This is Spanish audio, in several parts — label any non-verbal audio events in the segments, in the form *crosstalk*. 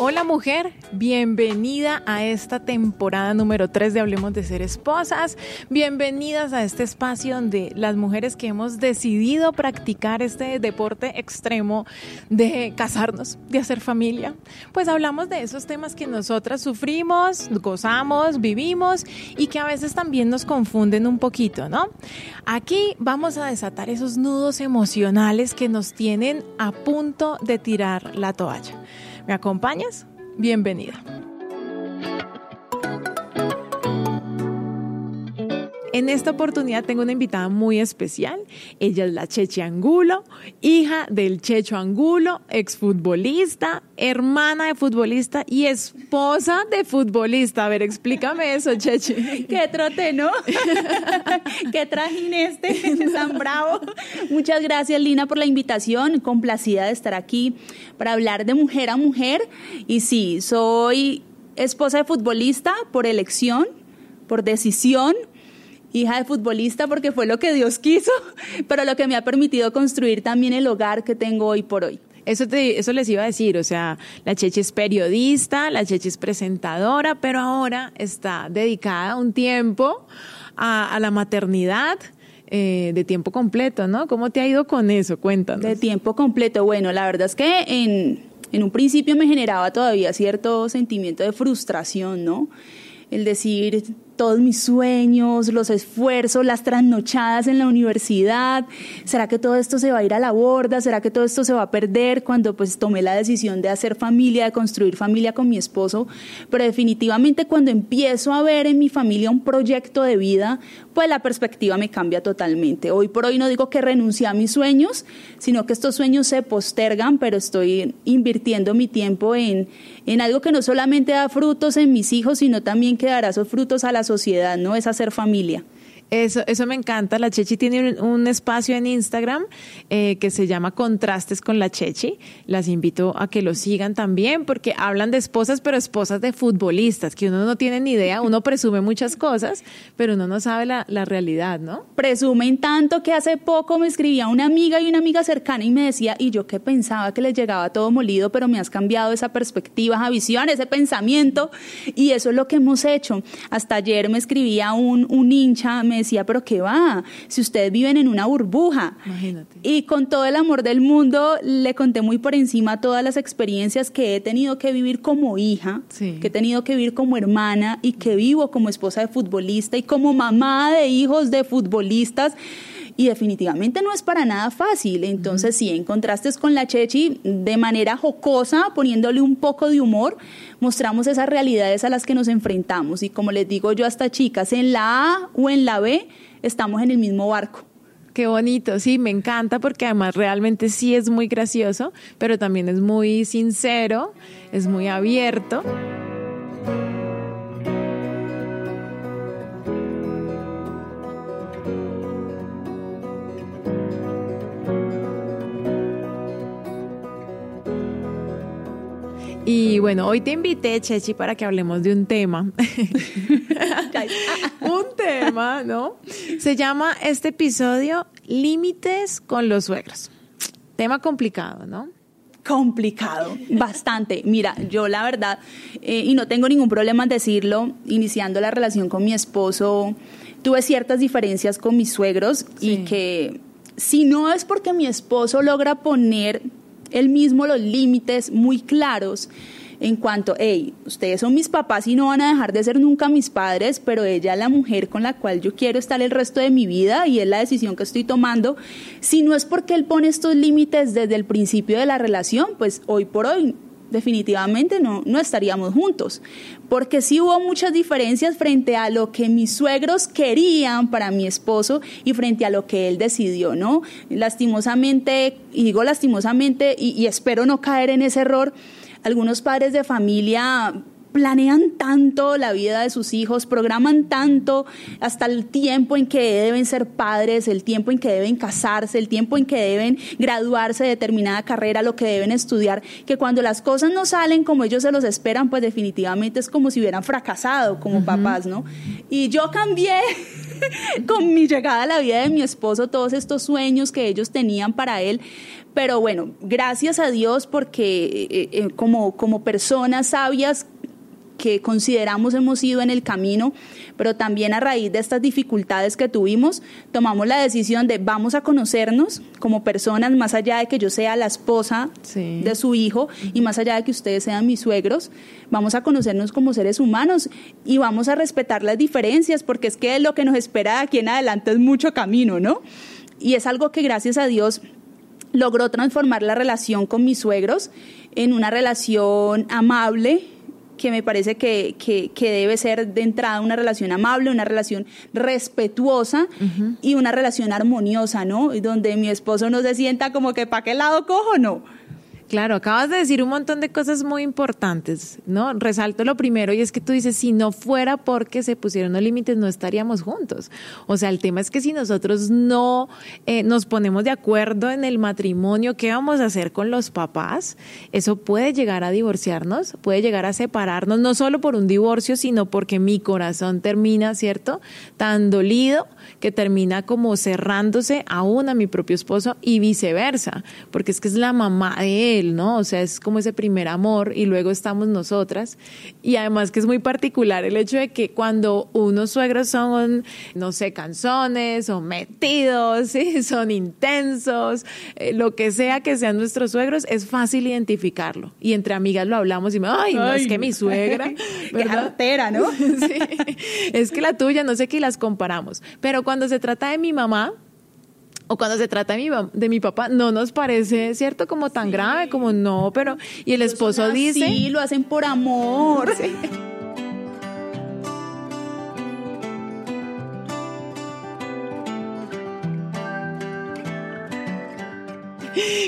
Hola mujer, bienvenida a esta temporada número 3 de Hablemos de Ser Esposas. Bienvenidas a este espacio donde las mujeres que hemos decidido practicar este deporte extremo de casarnos, de hacer familia, pues hablamos de esos temas que nosotras sufrimos, gozamos, vivimos y que a veces también nos confunden un poquito, ¿no? Aquí vamos a desatar esos nudos emocionales que nos tienen a punto de tirar la toalla. ¿Me acompañas? Bienvenida. En esta oportunidad tengo una invitada muy especial. Ella es la Cheche Angulo, hija del Checho Angulo, exfutbolista, hermana de futbolista y esposa de futbolista. A ver, explícame eso, Cheche. *laughs* Qué trote, ¿no? *laughs* Qué trajín este, *laughs* tan bravo. Muchas gracias, Lina, por la invitación. Complacida de estar aquí para hablar de mujer a mujer. Y sí, soy esposa de futbolista por elección, por decisión hija de futbolista porque fue lo que Dios quiso, *laughs* pero lo que me ha permitido construir también el hogar que tengo hoy por hoy. Eso, te, eso les iba a decir, o sea, la Cheche es periodista, la Cheche es presentadora, pero ahora está dedicada un tiempo a, la maternidad. Eh, de tiempo completo, ¿no? ¿Cómo te ha ido con eso? Cuéntanos. De tiempo completo, bueno, la verdad es que en, en un principio me generaba todavía cierto sentimiento de frustración, ¿no? El decir, todos mis sueños, los esfuerzos, las trasnochadas en la universidad. ¿Será que todo esto se va a ir a la borda? ¿Será que todo esto se va a perder cuando pues tomé la decisión de hacer familia, de construir familia con mi esposo? Pero definitivamente cuando empiezo a ver en mi familia un proyecto de vida, pues la perspectiva me cambia totalmente. Hoy por hoy no digo que renuncié a mis sueños, sino que estos sueños se postergan, pero estoy invirtiendo mi tiempo en, en algo que no solamente da frutos en mis hijos, sino también que dará esos frutos a la sociedad, ¿no? Es hacer familia. Eso, eso me encanta. La Chechi tiene un, espacio en Instagram eh, que se llama Contrastes con la Chechi. Las invito a que lo sigan también porque hablan de esposas, pero esposas de futbolistas, que uno no tiene ni idea. Uno presume muchas cosas, pero uno no sabe la, la realidad, ¿no? Presumen tanto que hace poco me escribía una amiga y una amiga cercana y me decía, y yo que pensaba que les llegaba todo molido, pero me has cambiado esa perspectiva, esa visión, ese pensamiento. Y eso es lo que hemos hecho. Hasta ayer me escribía un, un hincha, me decía, pero ¿qué va? Si ustedes viven en una burbuja. Imagínate. Y con todo el amor del mundo le conté muy por encima todas las experiencias que he tenido que vivir como hija, que he tenido que vivir como hermana y que vivo como esposa de futbolista y como mamá de hijos de futbolistas y definitivamente no es para nada fácil. Entonces, si en contrastes con la Chechi, de manera jocosa, poniéndole un poco de humor, mostramos esas realidades a las que nos enfrentamos. Y como les digo yo hasta chicas, en la A o en la B, estamos en el mismo barco. Qué bonito, sí, me encanta porque además realmente sí es muy gracioso, pero también es muy sincero, es muy abierto. Y bueno, hoy te invité, Chechi, para que hablemos de un tema. *laughs* un tema, ¿no? Se llama este episodio Límites con los suegros. Tema complicado, ¿no? complicado, bastante. Mira, yo la verdad, eh, y no tengo ningún problema en decirlo, iniciando la relación con mi esposo, tuve ciertas diferencias con mis suegros y que si no es porque mi esposo logra poner él mismo los límites muy claros en cuanto, hey, ustedes son mis papás y no van a dejar de ser nunca mis padres, pero ella es la mujer con la cual yo quiero estar el resto de mi vida y es la decisión que estoy tomando. Si no es porque él pone estos límites desde el principio de la relación, pues hoy por hoy definitivamente no, no estaríamos juntos, porque sí hubo muchas diferencias frente a lo que mis suegros querían para mi esposo y frente a lo que él decidió, ¿no? Lastimosamente, y digo lastimosamente, y, y espero no caer en ese error, algunos padres de familia planean tanto la vida de sus hijos, programan tanto hasta el tiempo en que deben ser padres, el tiempo en que deben casarse, el tiempo en que deben graduarse de determinada carrera, lo que deben estudiar, que cuando las cosas no salen como ellos se los esperan, pues definitivamente es como si hubieran fracasado como papás, ¿no? Y yo cambié *laughs* con mi llegada a la vida de mi esposo, todos estos sueños que ellos tenían para él. Pero bueno, gracias a Dios porque eh, eh, como, como personas sabias que consideramos hemos ido en el camino, pero también a raíz de estas dificultades que tuvimos, tomamos la decisión de vamos a conocernos como personas, más allá de que yo sea la esposa de su hijo y más allá de que ustedes sean mis suegros, vamos a conocernos como seres humanos y vamos a respetar las diferencias, porque es que lo que nos espera de aquí en adelante es mucho camino, ¿no? Y es algo que gracias a Dios logró transformar la relación con mis suegros en una relación amable, que me parece que, que, debe ser de entrada una relación amable, una relación respetuosa y una relación armoniosa, ¿no? Donde mi esposo no se sienta como que para qué lado cojo, no Claro, acabas de decir un montón de cosas muy importantes, ¿no? Resalto lo primero y es que tú dices, si no fuera porque se pusieron los límites, no estaríamos juntos. O sea, el tema es que si nosotros no eh, nos ponemos de acuerdo en el matrimonio, ¿qué vamos a hacer con los papás? Eso puede llegar a divorciarnos, puede llegar a separarnos, no solo por un divorcio, sino porque mi corazón termina, ¿cierto? Tan dolido que termina como cerrándose aún a mi propio esposo y viceversa, porque es que es la mamá de él, ¿no? O sea, es como ese primer amor y luego estamos nosotras. Y además que es muy particular el hecho de que cuando unos suegros son, no sé, canzones o metidos, *laughs* ¿sí? son intensos, eh, lo que sea que sean nuestros suegros, es fácil identificarlo. Y entre amigas lo hablamos y me, ay, no, es que mi suegra, *laughs* *laughs* ¿verdad? ¿no? sí, es que la tuya, no sé qué, y las comparamos. Pero cuando se trata de mi mamá, o cuando se trata de mi, de mi papá, no nos parece, ¿cierto? Como tan grave, como no, pero... Y el esposo dice... Sí, lo hacen por amor.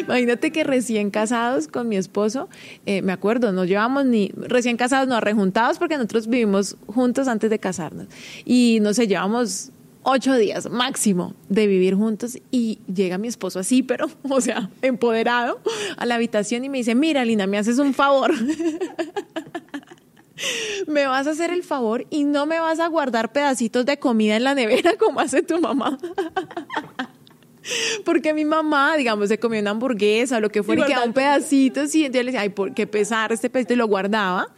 Imagínate que recién casados con mi esposo, eh, me acuerdo, no llevamos ni, recién casados, no, rejuntados porque nosotros vivimos juntos antes de casarnos. Y no sé, llevamos ocho días máximo de vivir juntos y llega mi esposo así, pero, *laughs* o sea, empoderado a la habitación y me dice, mira, Lina, me haces un favor. *laughs* me vas a hacer el favor y no me vas a guardar pedacitos de comida en la nevera como hace tu mamá. *laughs* Porque mi mamá, digamos, se comió una hamburguesa o lo que fuera y, quedaba un pedacito, y entonces le decía, ay, ¿por qué pesar este pedacito? Y lo guardaba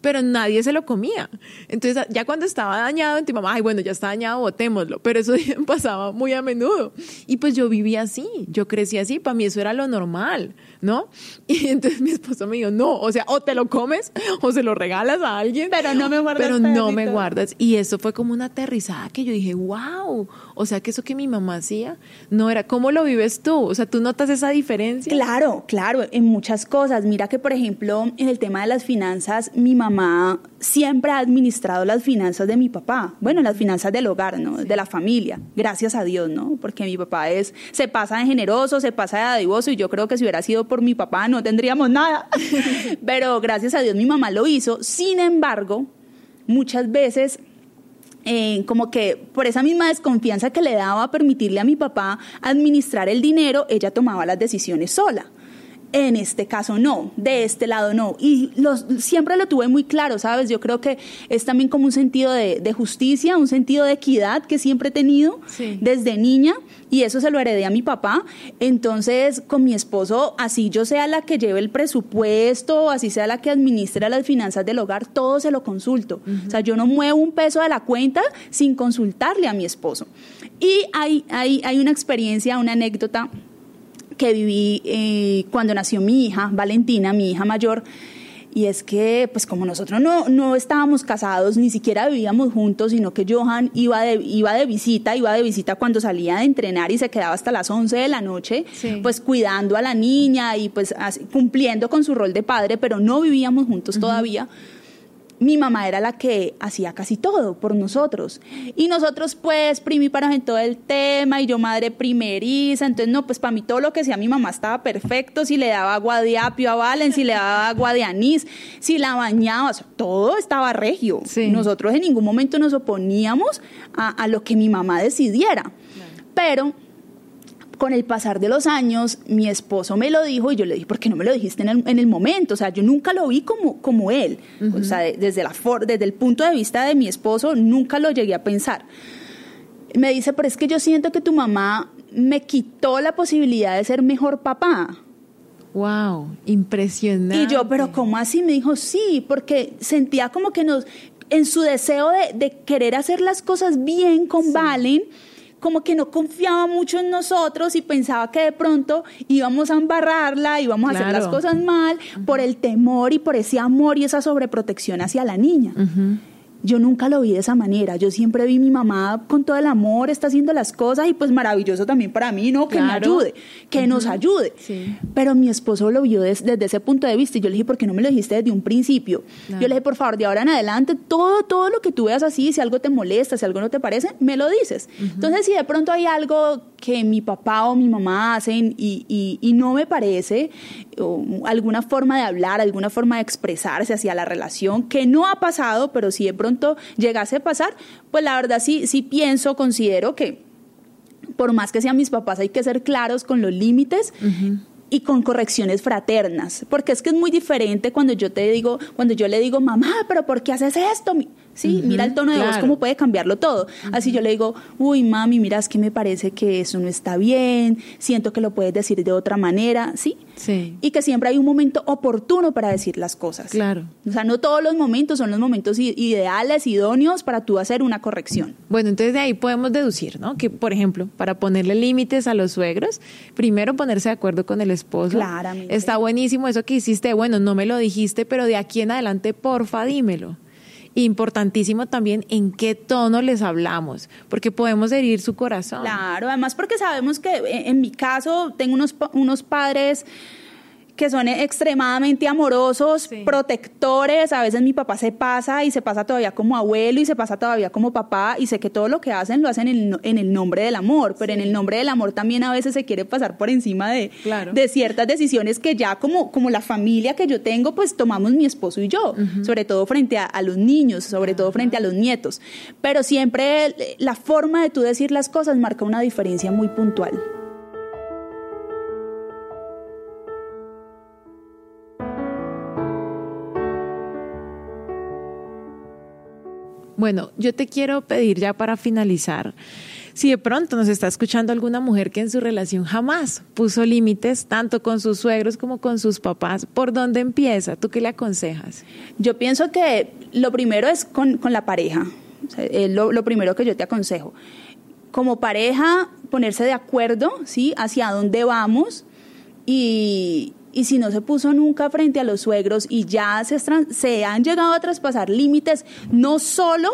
pero nadie se lo comía. Entonces, ya cuando estaba dañado, mi mamá, ay, bueno, ya está dañado, botémoslo. Pero eso *laughs* pasaba muy a menudo. Y pues yo vivía así, yo crecí así, para mí eso era lo normal, ¿no? *laughs* Y entonces mi esposo me dijo, no, o sea, o te lo comes *laughs* o se lo regalas a alguien. Pero no me guardas. Pero no me guardas. Y eso fue como una aterrizada que yo dije, wow, o sea, que eso que mi mamá hacía no era, ¿cómo lo vives tú? O sea, ¿tú notas esa diferencia? Claro, claro, en muchas cosas. Mira que, por ejemplo, en el tema de las finanzas, mi mamá siempre ha administrado las finanzas de mi papá, bueno, las finanzas del hogar, ¿no? De la familia, gracias a Dios, ¿no? Porque mi papá es, se pasa de generoso, se pasa de dadivoso y yo creo que si hubiera sido por mi papá no tendríamos nada. *laughs* Pero gracias a Dios mi mamá lo hizo. Sin embargo, muchas veces eh, como que por esa misma desconfianza que le daba a permitirle a mi papá administrar el dinero, ella tomaba las decisiones sola. En este caso no, de este lado no. Y los, siempre lo tuve muy claro, ¿sabes? Yo creo que es también como un sentido de, justicia, un sentido de equidad que siempre he tenido desde niña y eso se lo heredé a mi papá. Entonces, con mi esposo, así yo sea la que lleve el presupuesto, así sea la que administre las finanzas del hogar, todo se lo consulto. O sea, yo no muevo un peso de la cuenta sin consultarle a mi esposo. Y hay, hay, hay una experiencia, una anécdota que viví eh, cuando nació mi hija, Valentina, mi hija mayor, y es que, pues como nosotros no, no estábamos casados, ni siquiera vivíamos juntos, sino que Johan iba de, iba de visita, iba de visita cuando salía de entrenar y se quedaba hasta las 11 de la noche, pues cuidando a la niña y pues cumpliendo con su rol de padre, pero no vivíamos juntos todavía mi mamá era la que hacía casi todo por nosotros. Y nosotros, pues, primíparos en todo el tema, y yo madre primeriza, entonces, no, pues para mí todo lo que hacía mi mamá estaba perfecto, si le daba agua de apio a Valen, si le daba agua de anís, si la bañaba, todo estaba regio. Nosotros en ningún momento nos oponíamos a, lo que mi mamá decidiera. Pero con el pasar de los años, mi esposo me lo dijo y yo le dije, ¿por qué no me lo dijiste en el, momento? O sea, yo nunca lo vi como, como él. O sea, desde, la desde el punto de vista de mi esposo, nunca lo llegué a pensar. me dice, pero es que yo siento que tu mamá me quitó la posibilidad de ser mejor papá. Wow, impresionante. Y yo, pero ¿cómo así? Me dijo, sí, porque sentía como que nos, en su deseo de, querer hacer las cosas bien con Valen, como que no confiaba mucho en nosotros y pensaba que de pronto íbamos a embarrarla, íbamos a hacer las cosas mal por el temor y por ese amor y esa sobreprotección hacia la niña. Yo nunca lo vi de esa manera. Yo siempre vi mi mamá con todo el amor, está haciendo las cosas y pues maravilloso también para mí, ¿no? Que me ayude, que nos ayude. Pero mi esposo lo vio desde ese punto de vista y yo le dije, ¿por qué no me lo dijiste desde un principio? Yo le dije, por favor, de ahora en adelante, todo, todo lo que tú veas así, si algo te molesta, si algo no te parece, me lo dices. Entonces, si de pronto hay algo que mi papá o mi mamá hacen y, y, y no me parece, o alguna forma de hablar, alguna forma de expresarse hacia la relación, que no ha pasado, pero si de pronto llegase a pasar, pues la verdad sí, sí pienso, considero que por más que sean mis papás, hay que ser claros con los límites. y con correcciones fraternas, porque es que es muy diferente cuando yo te digo, cuando yo le digo, mamá, pero ¿por qué haces esto? Sí, mira el tono de voz, cómo puede cambiarlo todo. Así yo le digo, uy, mami, mira, es que me parece que eso no está bien, siento que lo puedes decir de otra manera, ¿sí? Sí. Y que siempre hay un momento oportuno para decir las cosas. Claro. O sea, no todos los momentos son los momentos ideales, idóneos para tú hacer una corrección. Bueno, entonces de ahí podemos deducir, ¿no? Que, por ejemplo, para ponerle límites a los suegros, primero ponerse de acuerdo con el esposo. Claramente. Está buenísimo eso que hiciste, bueno, no me lo dijiste, pero de aquí en adelante, porfa, dímelo importantísimo también en qué tono les hablamos, porque podemos herir su corazón. Claro, además porque sabemos que en mi caso tengo unos, unos padres que son extremadamente amorosos, protectores. A veces mi papá se pasa y se pasa todavía como abuelo y se pasa todavía como papá y sé que todo lo que hacen lo hacen en, el nombre del amor, pero en el nombre del amor también a veces se quiere pasar por encima de, de ciertas decisiones que ya como, como la familia que yo tengo, pues tomamos mi esposo y yo, sobre todo frente a, los niños, sobre todo frente a los nietos. Pero siempre la forma de tú decir las cosas marca una diferencia muy puntual. Bueno, yo te quiero pedir ya para finalizar, si de pronto nos está escuchando alguna mujer que en su relación jamás puso límites, tanto con sus suegros como con sus papás, ¿por dónde empieza? ¿Tú qué le aconsejas? Yo pienso que lo primero es con, la pareja, lo, lo primero que yo te aconsejo. Como pareja, ponerse de acuerdo, ¿sí? Hacia dónde vamos y, y si no se puso nunca frente a los suegros y ya se, se han llegado a traspasar límites, no solo,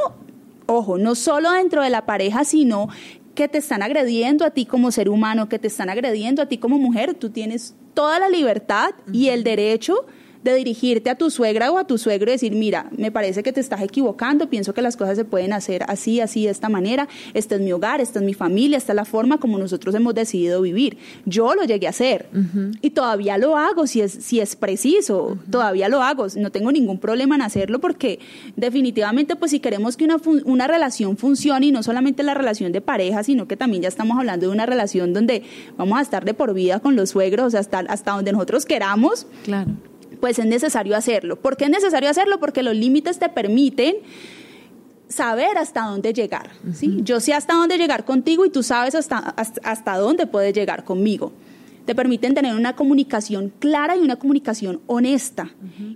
ojo, no solo dentro de la pareja, sino que te están agrediendo a ti como ser humano, que te están agrediendo a ti como mujer, tú tienes toda la libertad y el derecho de dirigirte a tu suegra o a tu suegro y decir, mira, me parece que te estás equivocando, pienso que las cosas se pueden hacer así, así, de esta manera, este es mi hogar, esta es mi familia, esta es la forma como nosotros hemos decidido vivir. Yo lo llegué a hacer y todavía lo hago si es, si es preciso, todavía lo hago, no tengo ningún problema en hacerlo porque definitivamente pues si queremos que una, una relación funcione y no solamente la relación de pareja, sino que también ya estamos hablando de una relación donde vamos a estar de por vida con los suegros, hasta, hasta donde nosotros queramos. Claro pues es necesario hacerlo. ¿Por qué es necesario hacerlo? Porque los límites te permiten saber hasta dónde llegar. ¿sí? Yo sé hasta dónde llegar contigo y tú sabes hasta, hasta, dónde puedes llegar conmigo. Te permiten tener una comunicación clara y una comunicación honesta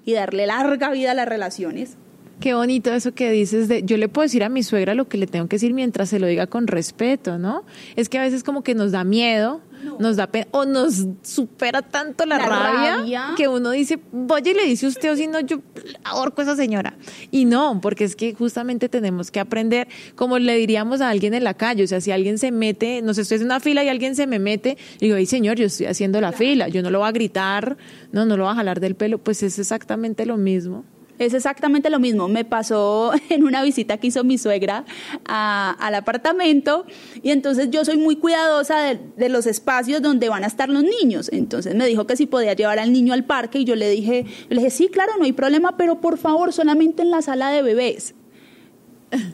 y darle larga vida a las relaciones. Qué bonito eso que dices de yo le puedo decir a mi suegra lo que le tengo que decir mientras se lo diga con respeto, ¿no? Es que a veces como que nos da miedo nos da pena o nos supera tanto la, rabia, que uno dice, vaya y le dice usted o si no, yo ahorco a esa señora. Y no, porque es que justamente tenemos que aprender, como le diríamos a alguien en la calle, o sea, si alguien se mete, no sé, estoy en una fila y alguien se me mete, digo, ay señor, yo estoy haciendo la fila, yo no lo voy a gritar, no, no lo voy a jalar del pelo, pues es exactamente lo mismo. Es exactamente lo mismo. Me pasó *laughs* en una visita que hizo mi suegra al apartamento y entonces yo soy muy cuidadosa de, los espacios donde van a estar los niños. Entonces me dijo que si podía llevar al niño al parque y yo le dije, le dije, sí, claro, no hay problema, pero por favor, solamente en la sala de bebés.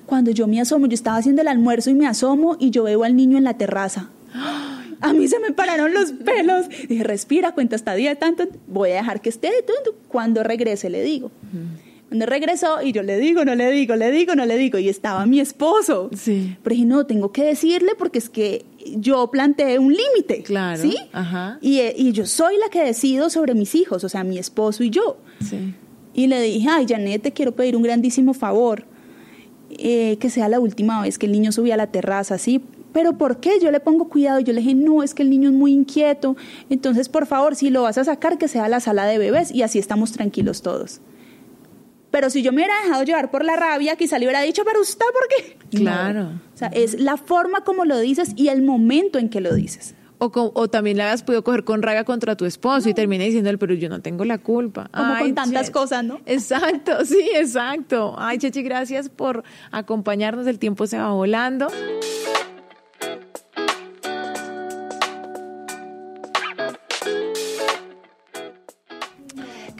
Cuando yo me asomo, yo estaba haciendo el almuerzo y me asomo y yo veo al niño en la terraza. A mí se me pararon los pelos. Dije, respira, cuenta hasta día tanto. Voy a dejar que esté de todo. Cuando regrese le digo. Cuando regresó y yo le digo, no le digo, le digo, no le digo, y estaba mi esposo. Sí. Pero dije, no, tengo que decirle porque es que yo planteé un límite. Claro. ¿Sí? Ajá. Y, eh, y yo soy la que decido sobre mis hijos, o sea, mi esposo y yo. Sí. Y le dije, ay, Janet, te quiero pedir un grandísimo favor. eh, que sea la última vez que el niño subía a la terraza, ¿sí? Pero ¿por qué? Yo le pongo cuidado. Yo le dije, no, es que el niño es muy inquieto. Entonces, por favor, si lo vas a sacar, que sea a la sala de bebés y así estamos tranquilos todos. Pero si yo me hubiera dejado llevar por la rabia, quizá le hubiera dicho, pero usted, ¿por qué? Claro. No. O sea, es la forma como lo dices y el momento en que lo dices. O, también la habías podido coger con rabia contra tu esposo y termina diciendo, pero yo no tengo la culpa. Como con tantas cosas, ¿no? Exacto, *laughs* sí, exacto. Ay, Chechi, gracias por acompañarnos. El tiempo se va volando.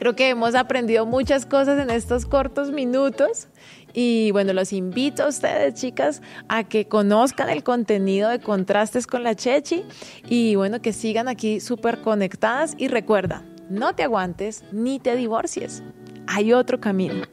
Creo que hemos aprendido muchas cosas en estos cortos minutos y bueno, los invito a ustedes, chicas, a que conozcan el contenido de Contrastes con la Chechi y bueno, que sigan aquí súper conectadas y recuerda, no te aguantes ni te divorcies. Hay otro camino.